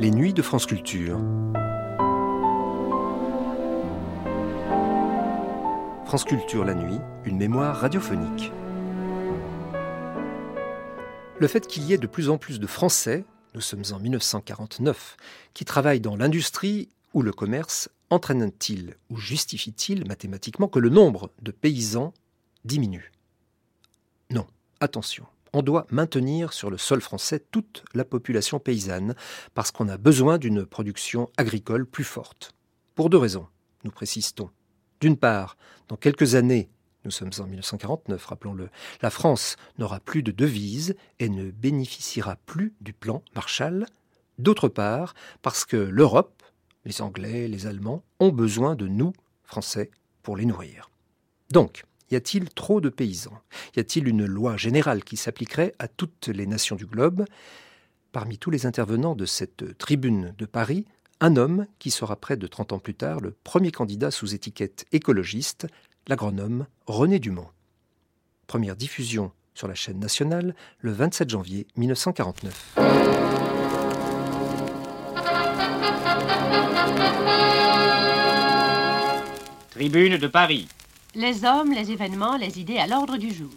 Les nuits de France Culture. France Culture la nuit, une mémoire radiophonique. Le fait qu'il y ait de plus en plus de Français, nous sommes en 1949, qui travaillent dans l'industrie ou le commerce, entraîne-t-il ou justifie-t-il mathématiquement que le nombre de paysans diminue? Non, attention on doit maintenir sur le sol français toute la population paysanne, parce qu'on a besoin d'une production agricole plus forte. Pour deux raisons, nous précisons. D'une part, dans quelques années, nous sommes en 1949, rappelons-le, la France n'aura plus de devises et ne bénéficiera plus du plan Marshall. D'autre part, parce que l'Europe, les Anglais, les Allemands, ont besoin de nous, Français, pour les nourrir. Donc, y a-t-il trop de paysans? Y a-t-il une loi générale qui s'appliquerait à toutes les nations du globe? Parmi tous les intervenants de cette tribune de Paris, un homme qui sera près de 30 ans plus tard le premier candidat sous étiquette écologiste, l'agronome René Dumont. Première diffusion sur la chaîne nationale le 27 janvier 1949. Tribune de Paris. Les hommes, les événements, les idées à l'ordre du jour.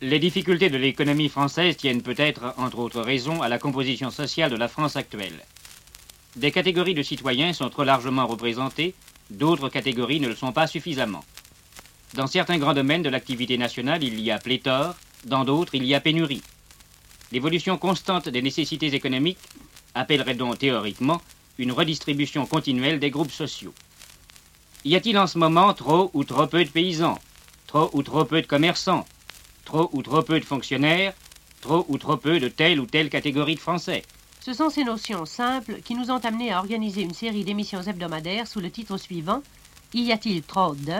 Les difficultés de l'économie française tiennent peut-être, entre autres raisons, à la composition sociale de la France actuelle. Des catégories de citoyens sont trop largement représentées, d'autres catégories ne le sont pas suffisamment. Dans certains grands domaines de l'activité nationale, il y a pléthore, dans d'autres, il y a pénurie. L'évolution constante des nécessités économiques appellerait donc théoriquement une redistribution continuelle des groupes sociaux. Y a-t-il en ce moment trop ou trop peu de paysans, trop ou trop peu de commerçants, trop ou trop peu de fonctionnaires, trop ou trop peu de telle ou telle catégorie de Français? Ce sont ces notions simples qui nous ont amenés à organiser une série d'émissions hebdomadaires sous le titre suivant Y a-t-il trop de?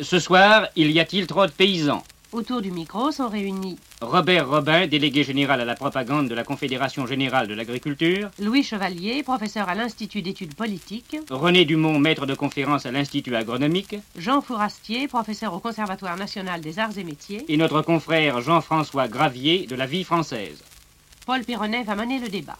Ce soir, il y a-t-il trop de paysans Autour du micro sont réunis Robert Robin, délégué général à la propagande de la Confédération générale de l'agriculture. Louis Chevalier, professeur à l'Institut d'études politiques. René Dumont, maître de conférence à l'Institut agronomique. Jean Fourastier, professeur au Conservatoire national des arts et métiers. Et notre confrère Jean-François Gravier de la vie française. Paul Pironnet va mener le débat.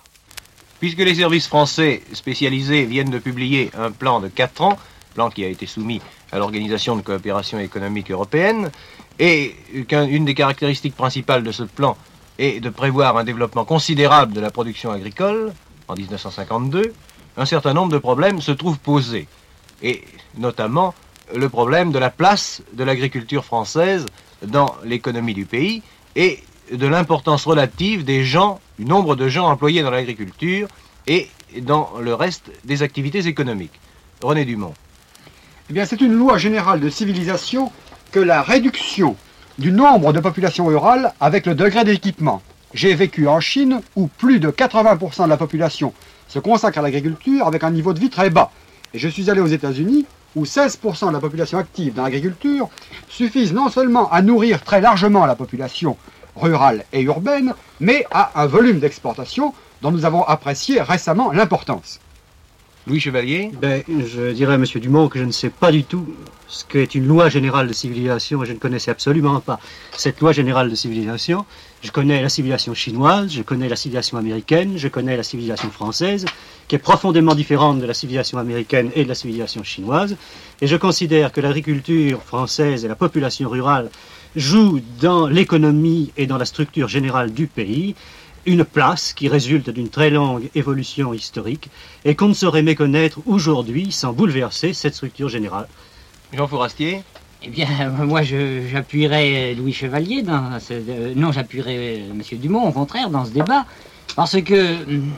Puisque les services français spécialisés viennent de publier un plan de 4 ans, plan qui a été soumis à l'Organisation de coopération économique européenne, et qu'une des caractéristiques principales de ce plan est de prévoir un développement considérable de la production agricole en 1952, un certain nombre de problèmes se trouvent posés. Et notamment le problème de la place de l'agriculture française dans l'économie du pays et de l'importance relative des gens, du nombre de gens employés dans l'agriculture et dans le reste des activités économiques. René Dumont. Eh bien, c'est une loi générale de civilisation que la réduction du nombre de populations rurales avec le degré d'équipement. J'ai vécu en Chine où plus de 80% de la population se consacre à l'agriculture avec un niveau de vie très bas. Et je suis allé aux États-Unis où 16% de la population active dans l'agriculture suffisent non seulement à nourrir très largement la population rurale et urbaine, mais à un volume d'exportation dont nous avons apprécié récemment l'importance. Louis Chevalier ben, Je dirais à M. Dumont que je ne sais pas du tout ce qu'est une loi générale de civilisation je ne connaissais absolument pas cette loi générale de civilisation. Je connais la civilisation chinoise, je connais la civilisation américaine, je connais la civilisation française, qui est profondément différente de la civilisation américaine et de la civilisation chinoise. Et je considère que l'agriculture française et la population rurale jouent dans l'économie et dans la structure générale du pays une place qui résulte d'une très longue évolution historique et qu'on ne saurait méconnaître aujourd'hui sans bouleverser cette structure générale. Jean Fourastier Eh bien, moi, j'appuierais Louis Chevalier dans ce, euh, non, j'appuierais M. Dumont, au contraire, dans ce débat, parce que hum,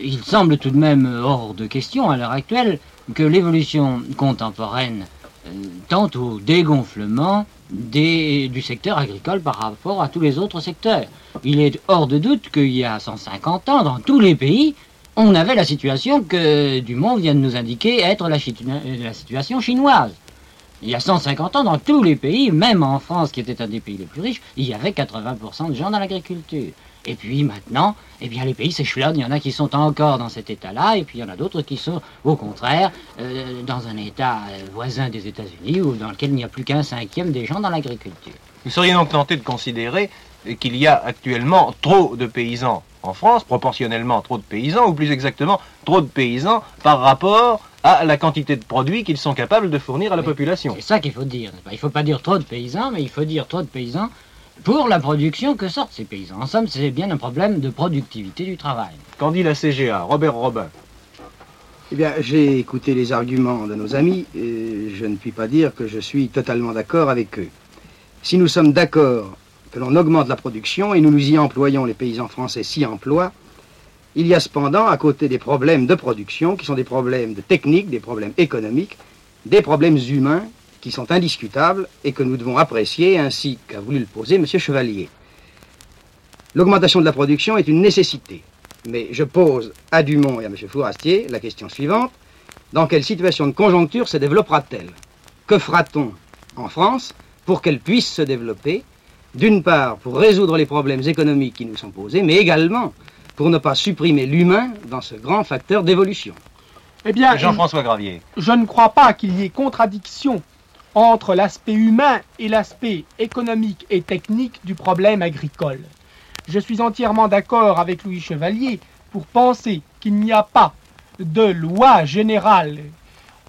il semble tout de même hors de question à l'heure actuelle que l'évolution contemporaine euh, tente au dégonflement du secteur agricole par rapport à tous les autres secteurs. Il est hors de doute qu'il y a 150 ans, dans tous les pays, on avait la situation que Dumont vient de nous indiquer être la, la situation chinoise. Il y a 150 ans, dans tous les pays, même en France, qui était un des pays les plus riches, il y avait 80% de gens dans l'agriculture. Et puis maintenant, eh bien, les pays s'échelonnent. Il y en a qui sont encore dans cet état-là, et puis il y en a d'autres qui sont, au contraire, euh, dans un état euh, voisin des États-Unis, ou dans lequel il n'y a plus qu'un cinquième des gens dans l'agriculture. Vous seriez donc tenté de considérer qu'il y a actuellement trop de paysans en France, proportionnellement trop de paysans, ou plus exactement trop de paysans par rapport à la quantité de produits qu'ils sont capables de fournir à la population. C'est ça qu'il faut dire. Il ne faut pas dire trop de paysans, mais il faut dire trop de paysans pour la production que sortent ces paysans. En somme, c'est bien un problème de productivité du travail. Qu'en dit la CGA Robert Robin Eh bien, j'ai écouté les arguments de nos amis et je ne puis pas dire que je suis totalement d'accord avec eux. Si nous sommes d'accord que l'on augmente la production et nous nous y employons, les paysans français s'y emploient, il y a cependant, à côté des problèmes de production, qui sont des problèmes de technique, des problèmes économiques, des problèmes humains qui sont indiscutables et que nous devons apprécier, ainsi qu'a voulu le poser M. Chevalier. L'augmentation de la production est une nécessité, mais je pose à Dumont et à M. Fourastier la question suivante. Dans quelle situation de conjoncture se développera-t-elle? Que fera-t-on en France pour qu'elle puisse se développer? D'une part, pour résoudre les problèmes économiques qui nous sont posés, mais également pour ne pas supprimer l'humain dans ce grand facteur d'évolution. Eh bien, Jean-François Gravier. Je ne crois pas qu'il y ait contradiction entre l'aspect humain et l'aspect économique et technique du problème agricole. Je suis entièrement d'accord avec Louis Chevalier pour penser qu'il n'y a pas de loi générale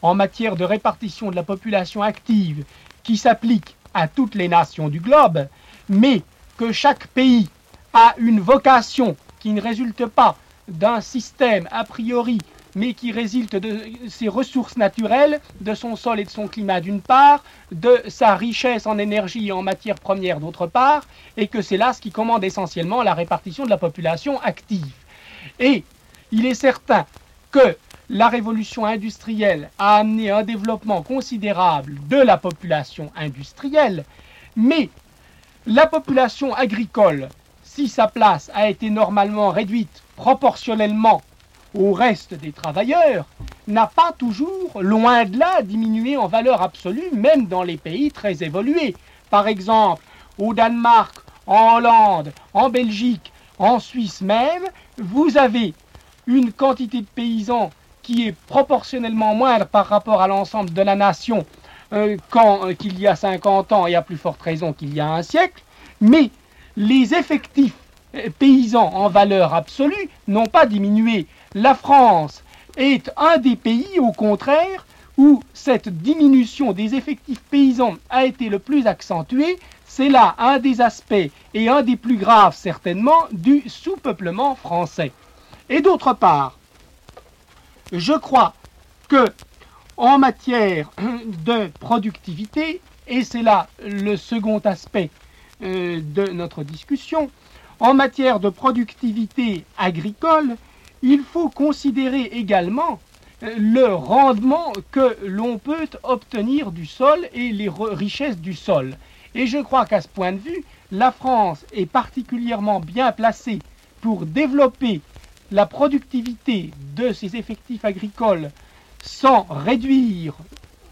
en matière de répartition de la population active qui s'applique à toutes les nations du globe, mais que chaque pays a une vocation qui ne résulte pas d'un système a priori mais qui résulte de ses ressources naturelles, de son sol et de son climat d'une part, de sa richesse en énergie et en matières premières d'autre part, et que c'est là ce qui commande essentiellement la répartition de la population active. Et il est certain que la révolution industrielle a amené un développement considérable de la population industrielle, mais la population agricole, si sa place a été normalement réduite proportionnellement au reste des travailleurs n'a pas toujours, loin de là, diminué en valeur absolue, même dans les pays très évolués. Par exemple, au Danemark, en Hollande, en Belgique, en Suisse même, vous avez une quantité de paysans qui est proportionnellement moindre par rapport à l'ensemble de la nation euh, euh, qu'il y a 50 ans et à plus forte raison qu'il y a un siècle, mais les effectifs euh, paysans en valeur absolue n'ont pas diminué la France est un des pays, au contraire, où cette diminution des effectifs paysans a été le plus accentuée. C'est là un des aspects, et un des plus graves certainement, du sous-peuplement français. Et d'autre part, je crois que en matière de productivité, et c'est là le second aspect de notre discussion, en matière de productivité agricole, il faut considérer également euh, le rendement que l'on peut obtenir du sol et les richesses du sol. Et je crois qu'à ce point de vue, la France est particulièrement bien placée pour développer la productivité de ses effectifs agricoles sans réduire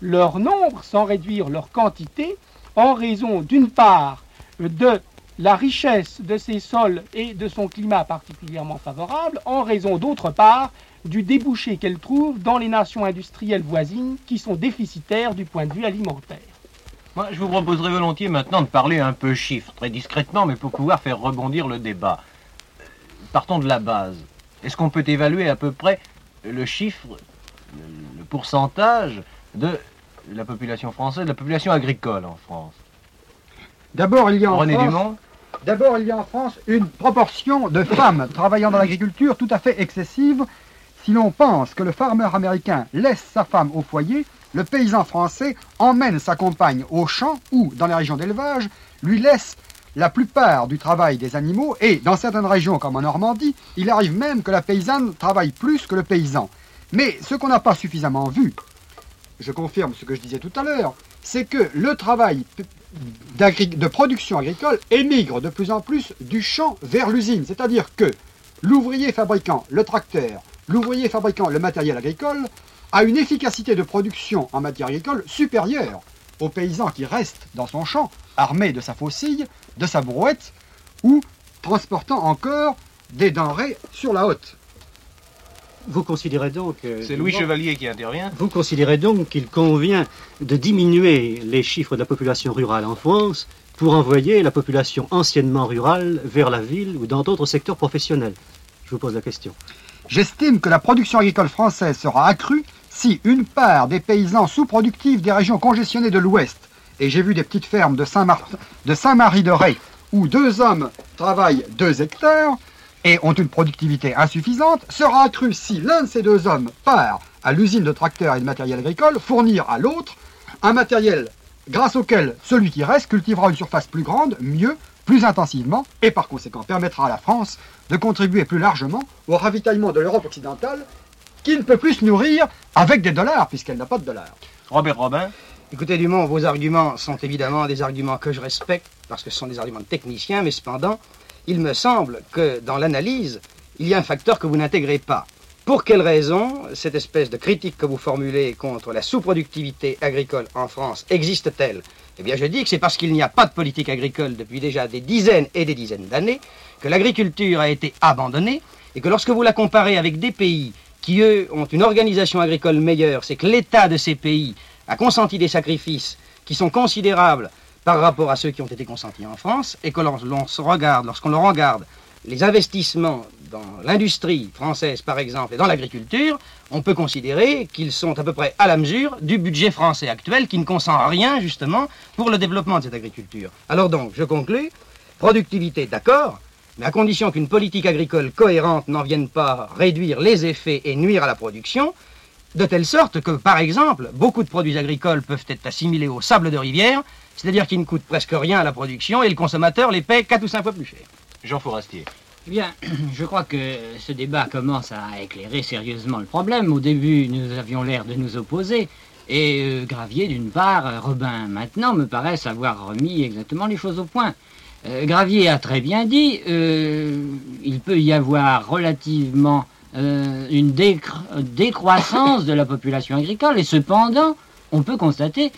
leur nombre, sans réduire leur quantité, en raison d'une part de la richesse de ses sols et de son climat particulièrement favorable, en raison d'autre part du débouché qu'elle trouve dans les nations industrielles voisines qui sont déficitaires du point de vue alimentaire. Moi, je vous proposerais volontiers maintenant de parler un peu chiffres, très discrètement, mais pour pouvoir faire rebondir le débat. Partons de la base. Est-ce qu'on peut évaluer à peu près le chiffre, le pourcentage de la population française, de la population agricole en France? D'abord, il y a en René France... Dumont D'abord, il y a en France une proportion de femmes travaillant dans l'agriculture tout à fait excessive. Si l'on pense que le farmer américain laisse sa femme au foyer, le paysan français emmène sa compagne au champ ou, dans les régions d'élevage, lui laisse la plupart du travail des animaux et, dans certaines régions comme en Normandie, il arrive même que la paysanne travaille plus que le paysan. Mais ce qu'on n'a pas suffisamment vu, je confirme ce que je disais tout à l'heure, c'est que le travail de production agricole émigre de plus en plus du champ vers l'usine. C'est-à-dire que l'ouvrier fabriquant le tracteur, l'ouvrier fabriquant le matériel agricole, a une efficacité de production en matière agricole supérieure. au paysan qui reste dans son champ, armé de sa faucille, de sa brouette, ou transportant encore des denrées sur la haute. Vous considérez donc... euh, C'est Louis Chevalier qui intervient. Vous considérez donc qu'il convient de diminuer les chiffres de la population rurale en France pour envoyer la population anciennement rurale vers la ville ou dans d'autres secteurs professionnels Je vous pose la question. J'estime que la production agricole française sera accrue si une part des paysans sous-productifs des régions congestionnées de l'Ouest, et j'ai vu des petites fermes de Saint-Martin- de Saint-Marie-de-Ré, où deux hommes travaillent deux hectares et ont une productivité insuffisante, sera accrue si l'un de ces deux hommes part à l'usine de tracteurs et de matériel agricole fournir à l'autre un matériel grâce auquel celui qui reste cultivera une surface plus grande, mieux, plus intensivement, et par conséquent permettra à la France de contribuer plus largement au ravitaillement de l'Europe occidentale, qui ne peut plus se nourrir avec des dollars, puisqu'elle n'a pas de dollars. Robert Robin. Écoutez, Dumont, vos arguments sont évidemment des arguments que je respecte, parce que ce sont des arguments de techniciens, mais cependant, il me semble que dans l'analyse, il y a un facteur que vous n'intégrez pas. Pour quelle raison cette espèce de critique que vous formulez contre la sous-productivité agricole en France existe-t-elle? Eh bien, je dis que c'est parce qu'il n'y a pas de politique agricole depuis déjà des dizaines et des dizaines d'années, que l'agriculture a été abandonnée, et que lorsque vous la comparez avec des pays qui, eux, ont une organisation agricole meilleure, c'est que l'État de ces pays a consenti des sacrifices qui sont considérables par rapport à ceux qui ont été consentis en France, et que l'on se regarde, lorsqu'on regarde les investissements dans l'industrie française, par exemple, et dans l'agriculture, on peut considérer qu'ils sont à peu près à la mesure du budget français actuel qui ne consent rien, justement, pour le développement de cette agriculture. Alors donc, je conclus, productivité, d'accord, mais à condition qu'une politique agricole cohérente n'en vienne pas réduire les effets et nuire à la production, de telle sorte que, par exemple, beaucoup de produits agricoles peuvent être assimilés au sable de rivière, c'est-à-dire qu'ils ne coûtent presque rien à la production et le consommateur les paie 4 ou 5 fois plus cher. Jean Fourastier. Eh Bien, je crois que ce débat commence à éclairer sérieusement le problème. Au début, nous avions l'air de nous opposer. Et euh, Gravier, d'une part, Robin, maintenant, me paraissent avoir remis exactement les choses au point. Euh, Gravier a très bien dit, euh, il peut y avoir relativement euh, une décr- décroissance de la population agricole, et cependant, on peut constater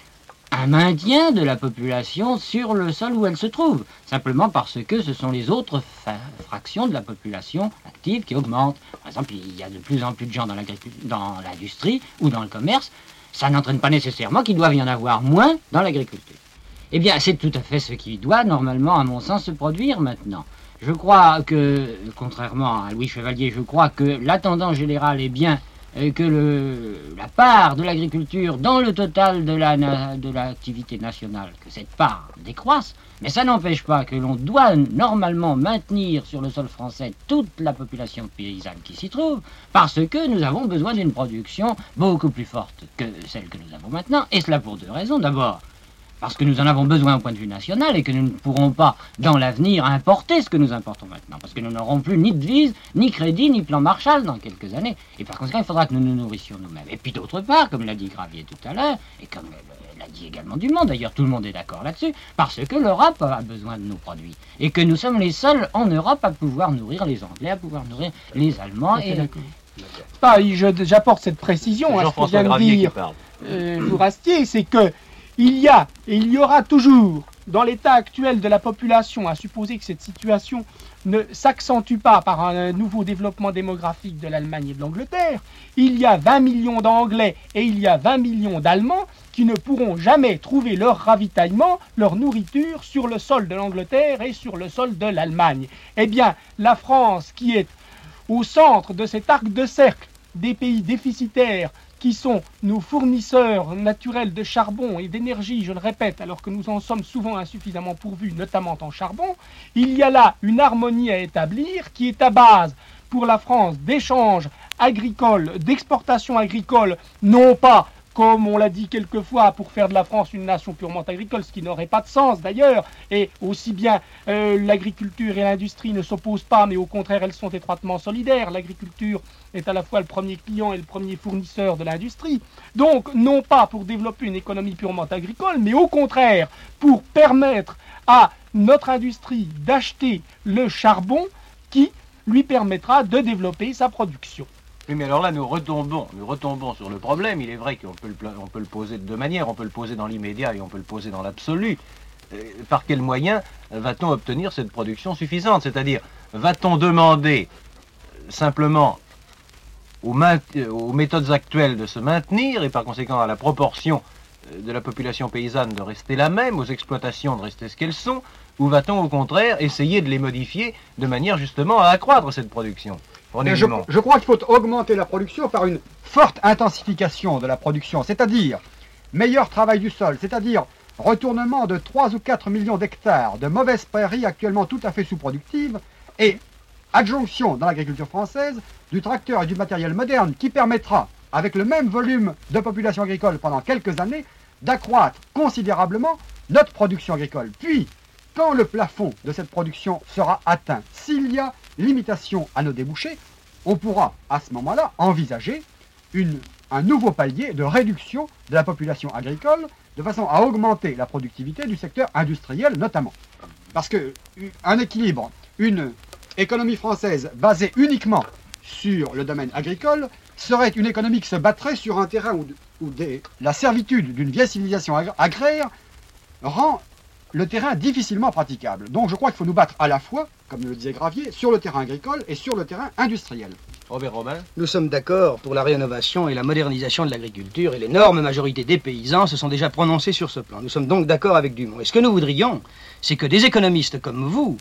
un maintien de la population sur le sol où elle se trouve, simplement parce que ce sont les autres fractions de la population active qui augmentent. Par exemple, il y a de plus en plus de gens dans l'industrie ou dans le commerce. Ça n'entraîne pas nécessairement qu'il doive y en avoir moins dans l'agriculture. Eh bien, c'est tout à fait ce qui doit normalement, à mon sens, se produire maintenant. Je crois que, contrairement à Louis Chevalier, je crois que la tendance générale est bien que la part de l'agriculture dans le total de la de l'activité nationale, que cette part décroisse, mais ça n'empêche pas que l'on doit normalement maintenir sur le sol français toute la population paysanne qui s'y trouve, parce que nous avons besoin d'une production beaucoup plus forte que celle que nous avons maintenant, et cela pour deux raisons. D'abord, parce que nous en avons besoin au point de vue national et que nous ne pourrons pas, dans l'avenir, importer ce que nous importons maintenant. Parce que nous n'aurons plus ni devise, ni crédit, ni plan Marshall dans quelques années. Et par conséquent, il faudra que nous nous nourrissions nous-mêmes. Et puis d'autre part, comme l'a dit Gravier tout à l'heure, et comme euh, l'a dit également Dumont, d'ailleurs tout le monde est d'accord là-dessus, parce que l'Europe a besoin de nos produits. Et que nous sommes les seuls en Europe à pouvoir nourrir les Anglais, à pouvoir nourrir les Allemands. Et, Pas, je- j'apporte cette précision à ce que Jean-François vient de dire euh, c'est que il y a et il y aura toujours, dans l'état actuel de la population, à supposer que cette situation ne s'accentue pas par un nouveau développement démographique de l'Allemagne et de l'Angleterre, il y a 20 millions d'Anglais et il y a 20 millions d'Allemands qui ne pourront jamais trouver leur ravitaillement, leur nourriture sur le sol de l'Angleterre et sur le sol de l'Allemagne. Eh bien, la France, qui est au centre de cet arc de cercle des pays déficitaires qui sont nos fournisseurs naturels de charbon et d'énergie, je le répète, alors que nous en sommes souvent insuffisamment pourvus, notamment en charbon, il y a là une harmonie à établir qui est à base pour la France d'échanges agricoles, d'exportations agricoles, non pas comme on l'a dit quelquefois, pour faire de la France une nation purement agricole, ce qui n'aurait pas de sens d'ailleurs, et aussi bien euh, l'agriculture et l'industrie ne s'opposent pas, mais au contraire elles sont étroitement solidaires. L'agriculture est à la fois le premier client et le premier fournisseur de l'industrie. Donc, non pas pour développer une économie purement agricole, mais au contraire pour permettre à notre industrie d'acheter le charbon qui lui permettra de développer sa production. Oui, mais alors là, nous retombons, nous retombons sur le problème. Il est vrai qu'on peut, le, poser de deux manières. On peut le poser dans l'immédiat et on peut le poser dans l'absolu. Euh, Par quel moyen va-t-on obtenir cette production suffisante? C'est-à-dire, va-t-on demander euh, simplement euh, aux méthodes actuelles de se maintenir et par conséquent à la proportion de la population paysanne de rester la même, aux exploitations de rester ce qu'elles sont, ou va-t-on au contraire essayer de les modifier de manière justement à accroître cette production je crois qu'il faut augmenter la production par une forte intensification de la production, c'est-à-dire meilleur travail du sol, c'est-à-dire retournement de 3 ou 4 millions d'hectares de mauvaises prairies actuellement tout à fait sous-productives et adjonction dans l'agriculture française du tracteur et du matériel moderne qui permettra, avec le même volume de population agricole pendant quelques années, d'accroître considérablement notre production agricole. Puis, quand le plafond de cette production sera atteint, s'il y a limitation à nos débouchés, on pourra à ce moment-là envisager un nouveau palier de réduction de la population agricole de façon à augmenter la productivité du secteur industriel notamment. Parce que u- un équilibre, une économie française basée uniquement sur le domaine agricole serait une économie qui se battrait sur un terrain où, la servitude d'une vieille civilisation agr- agraire rend le terrain difficilement praticable. Donc je crois qu'il faut nous battre à la fois, comme le disait Gravier, sur le terrain agricole et sur le terrain industriel. Robert Robin Nous sommes d'accord pour la rénovation et la modernisation de l'agriculture et l'énorme majorité des paysans se sont déjà prononcés sur ce plan. Nous sommes donc d'accord avec Dumont. Et ce que nous voudrions, c'est que des économistes comme vous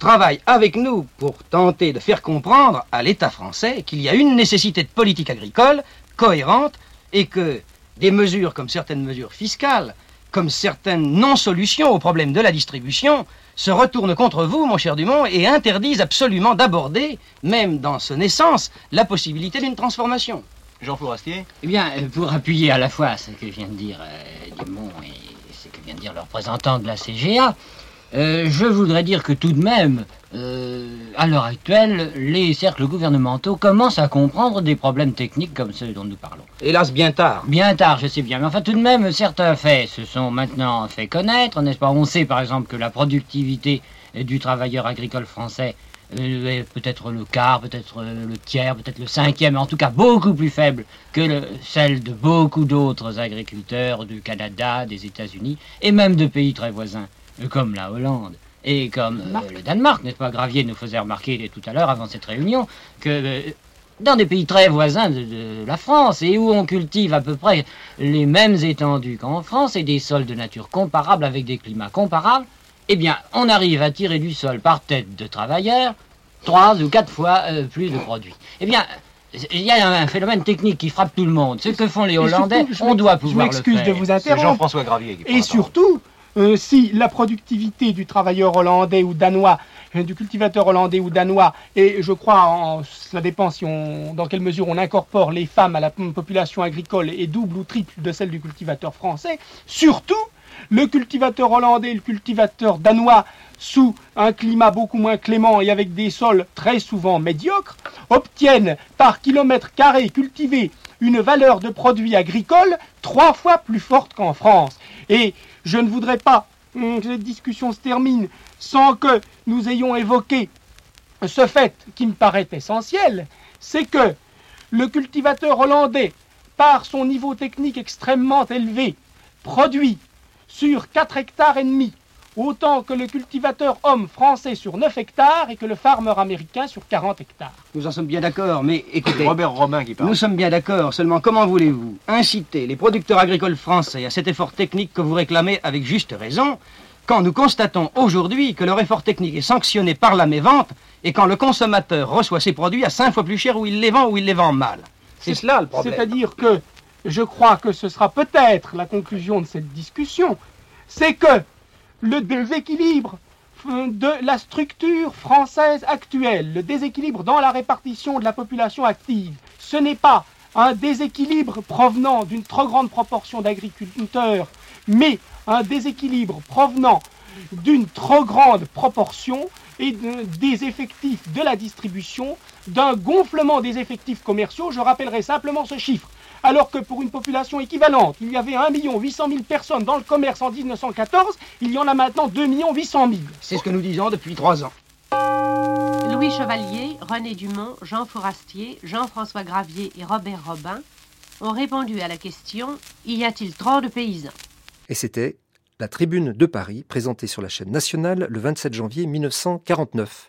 travaillent avec nous pour tenter de faire comprendre à l'État français qu'il y a une nécessité de politique agricole cohérente et que des mesures comme certaines mesures fiscales, comme certaines non-solutions au problème de la distribution, se retournent contre vous, mon cher Dumont, et interdisent absolument d'aborder, même dans ce naissance, la possibilité d'une transformation. Jean Fourastier Eh bien, euh, pour appuyer à la fois ce que vient de dire euh, Dumont et ce que vient de dire le représentant de la CGA, euh, je voudrais dire que tout de même, euh, à l'heure actuelle, les cercles gouvernementaux commencent à comprendre des problèmes techniques comme ceux dont nous parlons. Hélas, bien tard. Bien tard, je sais bien, mais enfin tout de même, certains faits se sont maintenant fait connaître, n'est-ce pas? On sait par exemple que la productivité du travailleur agricole français euh, est peut-être le quart, peut-être le tiers, peut-être le cinquième, en tout cas beaucoup plus faible que le- celle de beaucoup d'autres agriculteurs du Canada, des États-Unis et même de pays très voisins, comme la Hollande. Et comme euh, le Danemark, n'est-ce pas Gravier nous faisait remarquer tout à l'heure, avant cette réunion, que euh, dans des pays très voisins de, de la France et où on cultive à peu près les mêmes étendues qu'en France et des sols de nature comparable avec des climats comparables, eh bien, on arrive à tirer du sol par tête de travailleurs trois ou quatre fois euh, plus de produits. Eh bien, il y a un phénomène technique qui frappe tout le monde. Ce que font les surtout, Hollandais, je on doit Je pouvoir le m'excuse de vous C'est interrompre. Jean-François Gravier qui Et surtout, euh, si la productivité du travailleur hollandais ou danois, euh, du cultivateur hollandais ou danois, et je crois, en, cela dépend si on, dans quelle mesure on incorpore les femmes à la population agricole, est double ou triple de celle du cultivateur français, surtout le cultivateur hollandais et le cultivateur danois, sous un climat beaucoup moins clément et avec des sols très souvent médiocres, obtiennent par kilomètre carré cultivé une valeur de produits agricoles trois fois plus forte qu'en France. Et je ne voudrais pas que cette discussion se termine sans que nous ayons évoqué ce fait qui me paraît essentiel, c'est que le cultivateur hollandais, par son niveau technique extrêmement élevé, produit sur 4 hectares et demi autant que le cultivateur homme français sur 9 hectares et que le farmer américain sur 40 hectares. Nous en sommes bien d'accord, mais écoutez, Robert Robin qui parle. nous sommes bien d'accord, seulement comment voulez-vous inciter les producteurs agricoles français à cet effort technique que vous réclamez avec juste raison, quand nous constatons aujourd'hui que leur effort technique est sanctionné par la mévente et quand le consommateur reçoit ses produits à 5 fois plus cher où il les vend ou il les vend mal? C'est cela le problème. C'est-à-dire que je crois que ce sera peut-être la conclusion de cette discussion, c'est que le déséquilibre euh, de la structure française actuelle, le déséquilibre dans la répartition de la population active, ce n'est pas un déséquilibre provenant d'une trop grande proportion d'agriculteurs, mais un déséquilibre provenant d'une trop grande proportion et de- des effectifs de la distribution, d'un gonflement des effectifs commerciaux. Je rappellerai simplement ce chiffre. Alors que pour une population équivalente, il y avait 1 800 000 personnes dans le commerce en 1914, il y en a maintenant 2 800 000. C'est ce que nous disons depuis trois ans. Louis Chevalier, René Dumont, Jean Fourastier, Jean-François Gravier et Robert Robin ont répondu à la question Y a-t-il trop de paysans? Et c'était la Tribune de Paris, présentée sur la chaîne nationale le 27 janvier 1949.